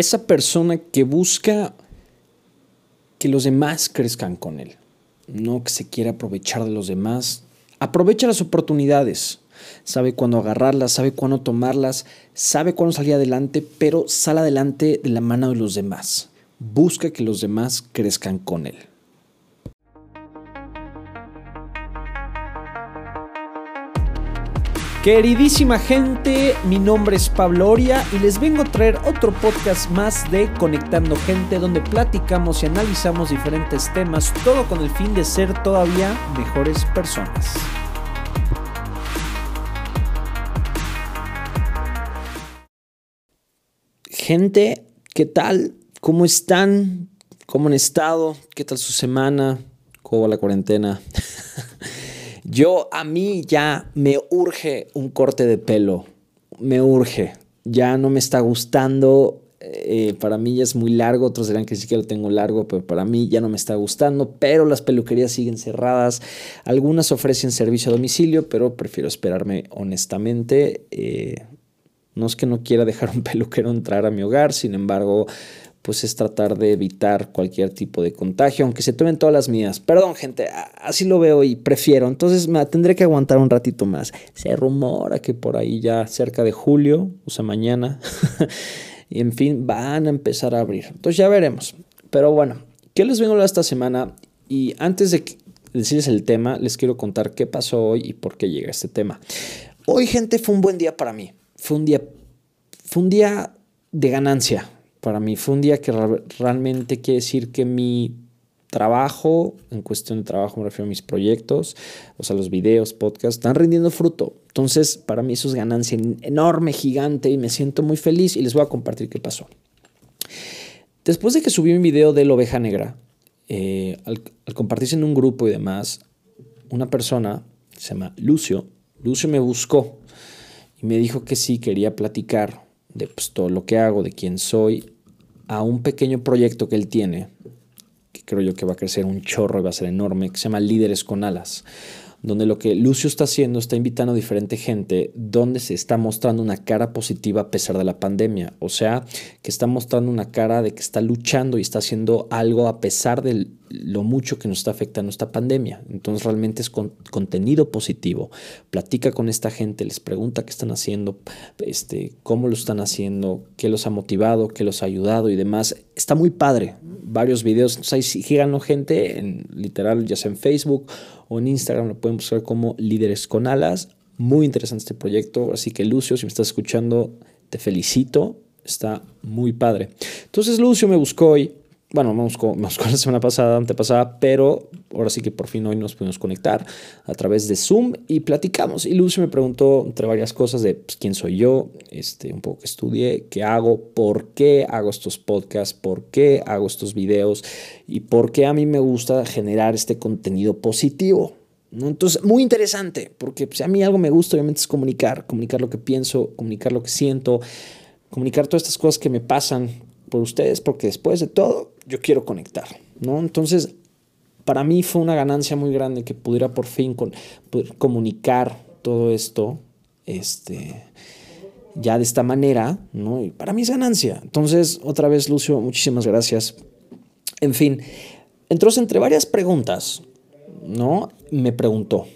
esa persona que busca que los demás crezcan con él, no que se quiera aprovechar de los demás. Aprovecha las oportunidades, sabe cuándo agarrarlas, sabe cuándo tomarlas, sabe cuándo salir adelante, pero sale adelante de la mano de los demás. Busca que los demás crezcan con él. Queridísima gente, mi nombre es Pablo Oria y les vengo a traer otro podcast más de Conectando Gente donde platicamos y analizamos diferentes temas, todo con el fin de ser todavía mejores personas. Gente, ¿qué tal? ¿Cómo están? ¿Cómo han estado? ¿Qué tal su semana? ¿Cómo va la cuarentena? Yo, a mí ya me urge un corte de pelo. Me urge. Ya no me está gustando. Eh, para mí ya es muy largo. Otros dirán que sí que lo tengo largo, pero para mí ya no me está gustando. Pero las peluquerías siguen cerradas. Algunas ofrecen servicio a domicilio, pero prefiero esperarme honestamente. Eh, no es que no quiera dejar un peluquero entrar a mi hogar, sin embargo, pues es tratar de evitar cualquier tipo de contagio, aunque se tomen todas las medidas. Perdón, gente, así lo veo y prefiero. Entonces me tendré que aguantar un ratito más. Se rumora que por ahí ya cerca de julio, o sea, mañana, y en fin, van a empezar a abrir. Entonces ya veremos. Pero bueno, ¿qué les vengo a hablar esta semana? Y antes de decirles el tema, les quiero contar qué pasó hoy y por qué llega este tema. Hoy, gente, fue un buen día para mí. Fue un día, fue un día de ganancia para mí fue un día que realmente quiere decir que mi trabajo, en cuestión de trabajo me refiero a mis proyectos, o sea, los videos, podcasts, están rindiendo fruto. Entonces, para mí eso es ganancia enorme, gigante, y me siento muy feliz y les voy a compartir qué pasó. Después de que subí un video de la oveja negra, eh, al, al compartirse en un grupo y demás, una persona, se llama Lucio, Lucio me buscó y me dijo que sí quería platicar de pues, todo lo que hago, de quién soy, a un pequeño proyecto que él tiene, que creo yo que va a crecer un chorro y va a ser enorme, que se llama Líderes con Alas donde lo que Lucio está haciendo está invitando a diferente gente, donde se está mostrando una cara positiva a pesar de la pandemia. O sea, que está mostrando una cara de que está luchando y está haciendo algo a pesar de lo mucho que nos está afectando esta pandemia. Entonces realmente es contenido positivo. Platica con esta gente, les pregunta qué están haciendo, este, cómo lo están haciendo, qué los ha motivado, qué los ha ayudado y demás. Está muy padre. Varios videos. O sea, síganlo gente en literal, ya sea en Facebook o en Instagram lo pueden buscar como Líderes con Alas. Muy interesante este proyecto, así que Lucio, si me estás escuchando, te felicito, está muy padre. Entonces Lucio me buscó hoy, bueno, me buscó la semana pasada, antepasada, pero ahora sí que por fin hoy nos pudimos conectar a través de Zoom y platicamos. Y Lucio me preguntó entre varias cosas de pues, quién soy yo, este, un poco que estudié, qué hago, por qué hago estos podcasts, por qué hago estos videos y por qué a mí me gusta generar este contenido positivo. Entonces, muy interesante, porque pues, a mí algo me gusta, obviamente, es comunicar, comunicar lo que pienso, comunicar lo que siento, comunicar todas estas cosas que me pasan por ustedes, porque después de todo, yo quiero conectar, ¿no? Entonces, para mí fue una ganancia muy grande que pudiera por fin con, comunicar todo esto, este, ya de esta manera, ¿no? Y para mí es ganancia. Entonces, otra vez, Lucio, muchísimas gracias. En fin, entonces, entre varias preguntas, ¿no? Me preguntó,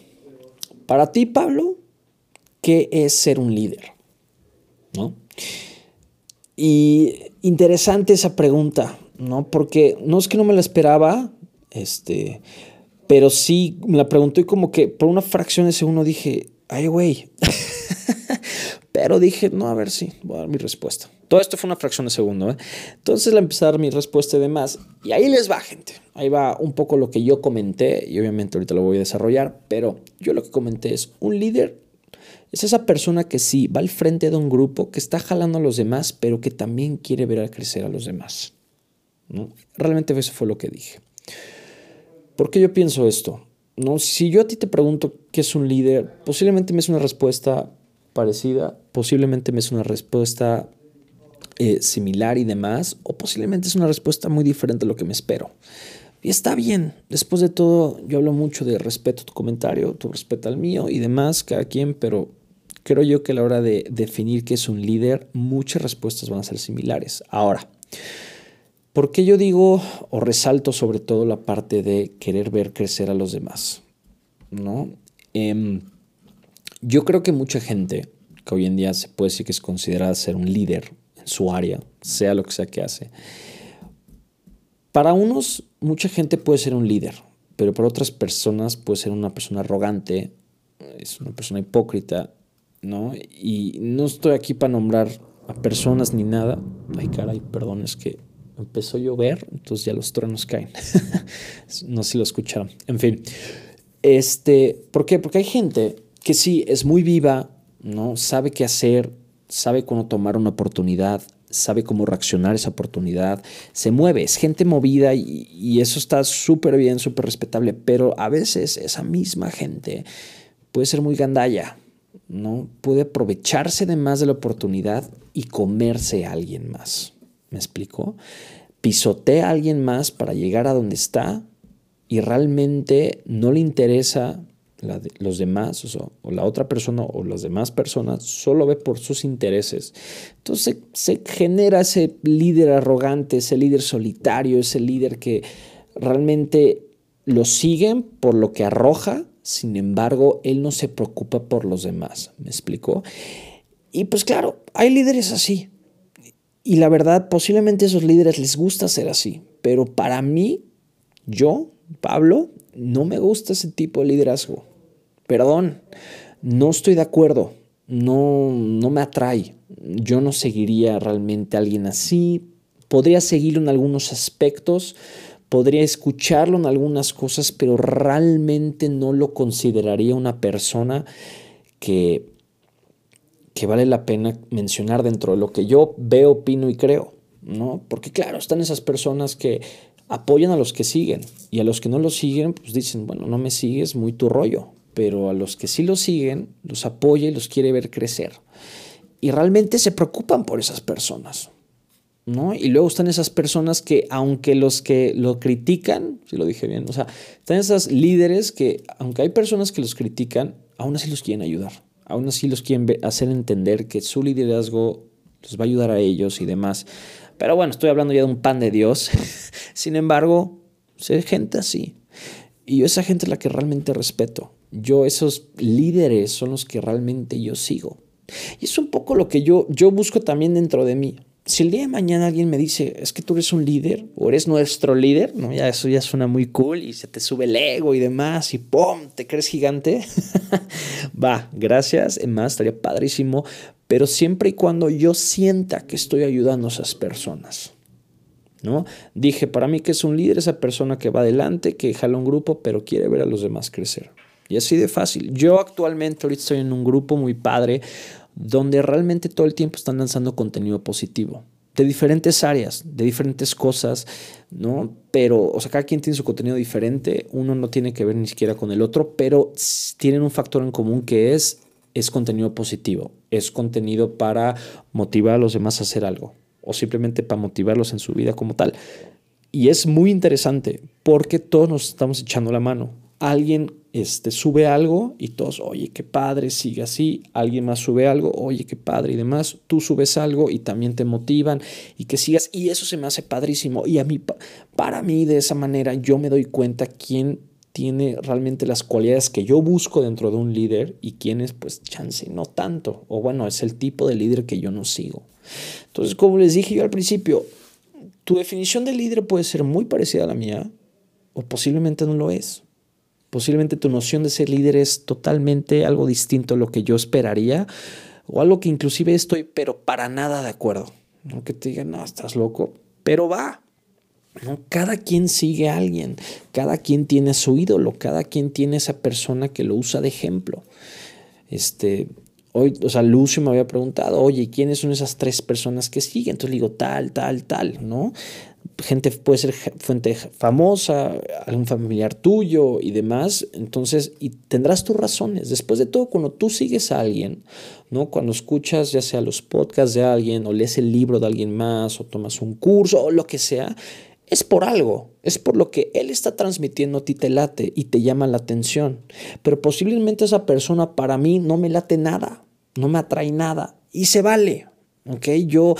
para ti, Pablo, ¿qué es ser un líder? ¿No? Y interesante esa pregunta, ¿no? Porque no es que no me la esperaba, este, pero sí me la preguntó y como que por una fracción de segundo dije, ay, güey. pero dije, no, a ver si, voy a dar mi respuesta. Todo esto fue una fracción de segundo, ¿eh? Entonces le empecé a dar mi respuesta y demás. Y ahí les va, gente. Ahí va un poco lo que yo comenté y obviamente ahorita lo voy a desarrollar, pero yo lo que comenté es, un líder es esa persona que sí va al frente de un grupo, que está jalando a los demás, pero que también quiere ver a crecer a los demás. ¿no? Realmente eso fue lo que dije. ¿Por qué yo pienso esto? ¿No? Si yo a ti te pregunto qué es un líder, posiblemente me es una respuesta parecida, posiblemente me es una respuesta eh, similar y demás, o posiblemente es una respuesta muy diferente a lo que me espero. Y está bien, después de todo, yo hablo mucho de respeto a tu comentario, tu respeto al mío y demás, cada quien, pero creo yo que a la hora de definir qué es un líder, muchas respuestas van a ser similares. Ahora, ¿por qué yo digo o resalto sobre todo la parte de querer ver crecer a los demás? ¿No? Em, yo creo que mucha gente que hoy en día se puede decir que es considerada ser un líder en su área, sea lo que sea que hace. Para unos, mucha gente puede ser un líder, pero para otras personas puede ser una persona arrogante, es una persona hipócrita, ¿no? Y no estoy aquí para nombrar a personas ni nada. Ay, caray, perdón, es que empezó a llover, entonces ya los truenos caen. no sé si lo escucharon. En fin, este, ¿por qué? Porque hay gente que sí es muy viva, ¿no? Sabe qué hacer, sabe cómo tomar una oportunidad, sabe cómo reaccionar a esa oportunidad, se mueve, es gente movida y, y eso está súper bien, súper respetable, pero a veces esa misma gente puede ser muy gandalla, ¿no? Puede aprovecharse de más de la oportunidad y comerse a alguien más. ¿Me explico? Pisotea a alguien más para llegar a donde está y realmente no le interesa los demás o, la otra persona o las demás personas solo ve por sus intereses. Entonces se, genera ese líder arrogante, ese líder solitario, ese líder que realmente lo siguen por lo que arroja, sin embargo, él no se preocupa por los demás. ¿Me explicó? Y pues claro, hay líderes así. Y la verdad, posiblemente a esos líderes les gusta ser así. Pero para mí, yo, Pablo, no me gusta ese tipo de liderazgo perdón, no estoy de acuerdo, no, no me atrae. Yo no seguiría realmente a alguien así. Podría seguirlo en algunos aspectos, podría escucharlo en algunas cosas, pero realmente no lo consideraría una persona que, que vale la pena mencionar dentro de lo que yo veo, opino y creo. ¿no? Porque claro, están esas personas que apoyan a los que siguen y a los que no lo siguen, pues dicen, bueno, no me sigues, muy tu rollo pero a los que sí lo siguen, los apoya y los quiere ver crecer. Y realmente se preocupan por esas personas. ¿No? Y luego están esas personas que, aunque los que lo critican, si lo dije bien, o sea, están esas líderes que, aunque hay personas que los critican, aún así los quieren ayudar. Aún así los quieren hacer entender que su liderazgo les va a ayudar a ellos y demás. Pero bueno, estoy hablando ya de un pan de Dios. Sin embargo, hay gente así. Y esa gente es la que realmente respeto yo esos líderes son los que realmente yo sigo. Y es un poco lo que yo, yo busco también dentro de mí. Si el día de mañana alguien me dice, es que tú eres un líder o eres nuestro líder, ¿no? ya eso ya suena muy cool y se te sube el ego y demás y ¡pum! te crees gigante. Va, gracias, es más, estaría padrísimo, pero siempre y cuando yo sienta que estoy ayudando a esas personas. ¿No? Dije, para mí que es un líder esa persona que va adelante, que jala un grupo, pero quiere ver a los demás crecer. Y así de fácil. Yo actualmente ahorita estoy en un grupo muy padre donde realmente todo el tiempo están lanzando contenido positivo de diferentes áreas, de diferentes cosas, ¿no? Pero, o sea, cada quien tiene su contenido diferente, uno no tiene que ver ni siquiera con el otro, pero tienen un factor en común que es, es contenido positivo, es contenido para motivar a los demás a hacer algo, o simplemente para motivarlos en su vida como tal. Y es muy interesante porque todos nos estamos echando la mano. Alguien este, sube algo y todos, oye, qué padre, sigue así. Alguien más sube algo, oye, qué padre y demás. Tú subes algo y también te motivan y que sigas. Y eso se me hace padrísimo. Y a mí, para mí, de esa manera, yo me doy cuenta quién tiene realmente las cualidades que yo busco dentro de un líder y quién es, pues, chance, no tanto. O bueno, es el tipo de líder que yo no sigo. Entonces, como les dije yo al principio, tu definición de líder puede ser muy parecida a la mía o posiblemente no lo es. Posiblemente tu noción de ser líder es totalmente algo distinto a lo que yo esperaría o algo que inclusive estoy pero para nada de acuerdo. No que te digan, no, estás loco, pero va. ¿no? Cada quien sigue a alguien, cada quien tiene su ídolo, cada quien tiene esa persona que lo usa de ejemplo. Este, hoy, o sea, Lucio me había preguntado, oye, ¿quiénes son esas tres personas que siguen? Entonces le digo, tal, tal, tal, ¿no? Gente puede ser fuente famosa, algún familiar tuyo y demás, entonces, y tendrás tus razones. Después de todo, cuando tú sigues a alguien, ¿no? Cuando escuchas ya sea los podcasts de alguien o lees el libro de alguien más o tomas un curso o lo que sea, es por algo, es por lo que él está transmitiendo a ti te late y te llama la atención. Pero posiblemente esa persona para mí no me late nada. no me atrae nada y se vale, ¿ok? Yo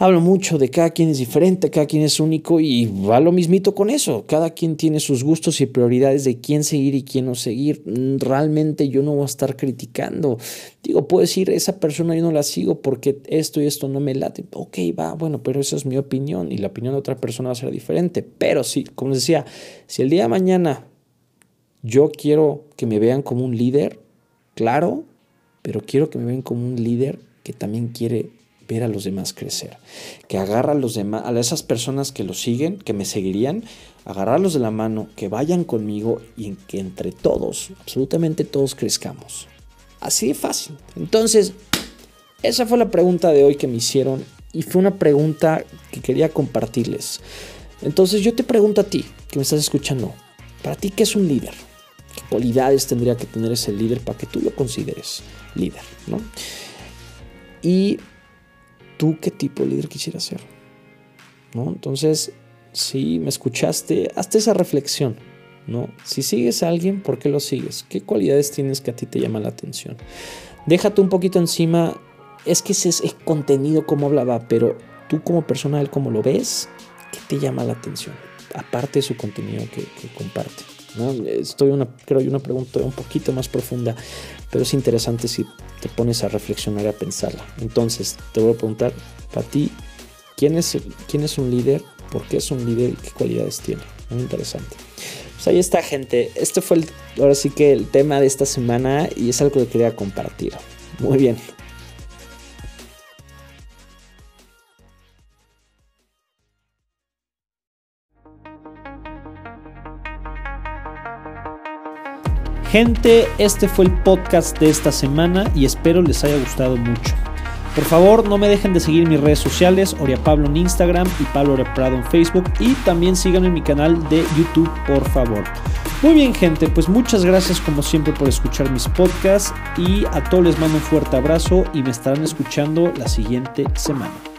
hablo mucho de cada quien es diferente, cada quien es único y va lo mismito con eso. Cada quien tiene sus gustos y prioridades de quién seguir y quién no seguir. Mm, realmente yo no voy a estar criticando. Digo, puedo decir, esa persona yo no la sigo porque esto y esto no me late. Ok, va, bueno, pero esa es mi opinión y la opinión de otra persona va a ser diferente. Pero sí, como decía, si el día de mañana yo quiero que me vean como un líder, claro, pero quiero que me vean como un líder que también quiere ver a los demás crecer, que agarra a los demás, a esas personas que lo siguen, que me seguirían, agarrarlos de la mano, que vayan conmigo y que entre todos, absolutamente todos crezcamos. Así de fácil. Entonces, esa fue la pregunta de hoy que me hicieron y fue una pregunta que quería compartirles. Entonces yo te pregunto a ti, que me estás escuchando, para ti, ¿qué es un líder? ¿Qué cualidades tendría que tener ese líder para que tú lo consideres líder? ¿no? Y tú qué tipo de líder quisieras ser. ¿No? Entonces, si me escuchaste, hazte esa reflexión. ¿no? Si sigues a alguien, ¿por qué lo sigues? ¿Qué cualidades tienes que a ti te llama la atención? Déjate un poquito encima. Es que ese es contenido como hablaba, pero tú como persona, él como lo ves, ¿qué te llama la atención? Aparte de su contenido que, comparte. ¿no? Estoy una, creo una pregunta un poquito más profunda, pero es interesante si te pones a reflexionar y a pensarla. Entonces, te voy a preguntar, para ti, ¿quién es, quién es un líder? ¿Por qué es un líder y qué cualidades tiene? Muy interesante. Pues ahí está, gente. Este fue el, ahora sí que el tema de esta semana y es algo que quería compartir. Muy bien. Gente, este fue el podcast de esta semana y espero les haya gustado mucho. Por favor, no me dejen de seguir mis redes sociales, Oria Pablo en Instagram y Pablo Oria Prado en Facebook y también síganme en mi canal de YouTube, por favor. Muy bien, gente, pues muchas gracias como siempre por escuchar mis podcasts y a todos les mando un fuerte abrazo y me estarán escuchando la siguiente semana.